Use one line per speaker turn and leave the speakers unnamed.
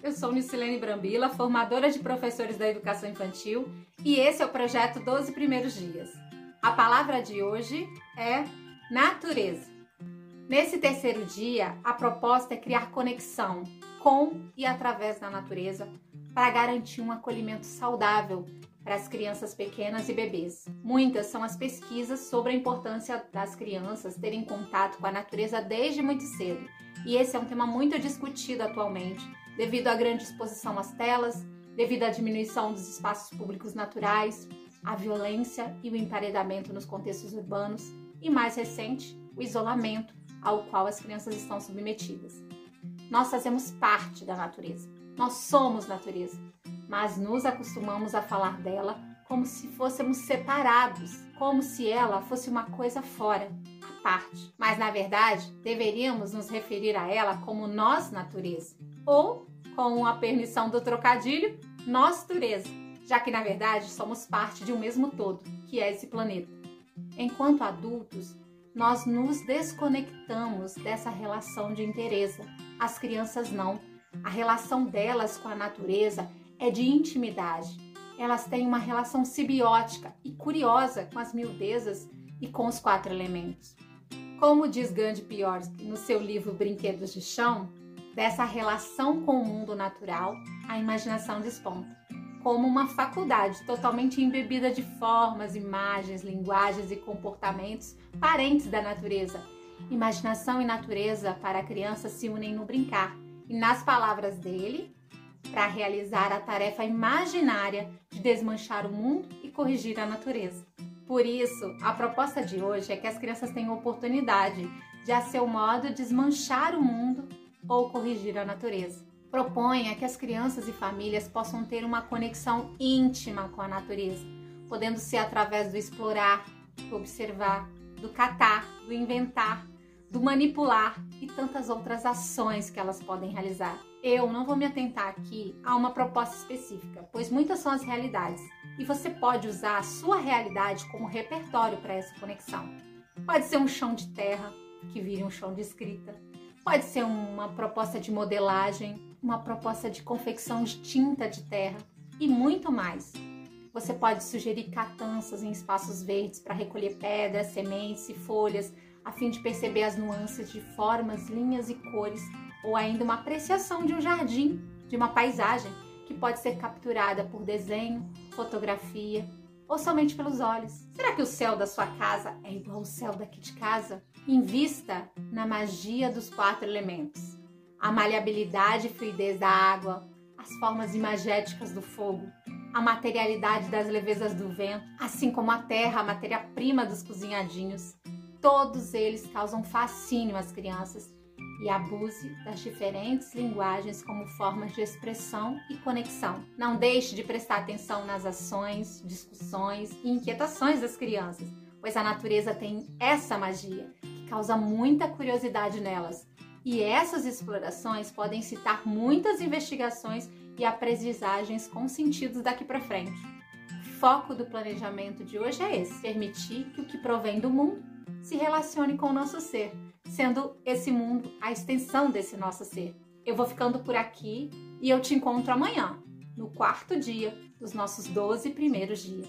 eu sou Nicilene Brambila, formadora de professores da educação infantil, e esse é o projeto 12 Primeiros Dias. A palavra de hoje é natureza. Nesse terceiro dia, a proposta é criar conexão com e através da natureza para garantir um acolhimento saudável para as crianças pequenas e bebês. Muitas são as pesquisas sobre a importância das crianças terem contato com a natureza desde muito cedo, e esse é um tema muito discutido atualmente, devido à grande exposição às telas, devido à diminuição dos espaços públicos naturais, à violência e o emparedamento nos contextos urbanos, e mais recente, o isolamento ao qual as crianças estão submetidas. Nós fazemos parte da natureza. Nós somos natureza mas nos acostumamos a falar dela como se fôssemos separados, como se ela fosse uma coisa fora, à parte. Mas na verdade, deveríamos nos referir a ela como nós natureza, ou com a permissão do trocadilho, nós natureza, já que na verdade somos parte de um mesmo todo, que é esse planeta. Enquanto adultos, nós nos desconectamos dessa relação de interesse. As crianças não. A relação delas com a natureza é de intimidade. Elas têm uma relação simbiótica e curiosa com as miudezas e com os quatro elementos. Como diz Gandhi Piorsky no seu livro Brinquedos de Chão, dessa relação com o mundo natural, a imaginação desponta, como uma faculdade totalmente embebida de formas, imagens, linguagens e comportamentos parentes da natureza. Imaginação e natureza para a criança se unem no brincar, e nas palavras dele, para realizar a tarefa imaginária de desmanchar o mundo e corrigir a natureza. Por isso, a proposta de hoje é que as crianças tenham oportunidade de, a seu modo, desmanchar o mundo ou corrigir a natureza. Proponha que as crianças e famílias possam ter uma conexão íntima com a natureza, podendo ser através do explorar, do observar, do catar, do inventar, do manipular e tantas outras ações que elas podem realizar. Eu não vou me atentar aqui a uma proposta específica, pois muitas são as realidades e você pode usar a sua realidade como repertório para essa conexão. Pode ser um chão de terra que vire um chão de escrita, pode ser uma proposta de modelagem, uma proposta de confecção de tinta de terra e muito mais. Você pode sugerir catanças em espaços verdes para recolher pedras, sementes e folhas, a fim de perceber as nuances de formas, linhas e cores ou ainda uma apreciação de um jardim, de uma paisagem que pode ser capturada por desenho, fotografia ou somente pelos olhos. Será que o céu da sua casa é igual ao céu daqui de casa? Invista na magia dos quatro elementos: a maleabilidade e fluidez da água, as formas imagéticas do fogo, a materialidade das levezas do vento, assim como a terra, a matéria-prima dos cozinhadinhos. Todos eles causam fascínio às crianças e abuse das diferentes linguagens como formas de expressão e conexão. Não deixe de prestar atenção nas ações, discussões e inquietações das crianças, pois a natureza tem essa magia que causa muita curiosidade nelas. E essas explorações podem citar muitas investigações e aprendizagens com sentidos daqui para frente. O foco do planejamento de hoje é esse: permitir que o que provém do mundo se relacione com o nosso ser sendo esse mundo a extensão desse nosso ser. Eu vou ficando por aqui e eu te encontro amanhã, no quarto dia dos nossos 12 primeiros dias.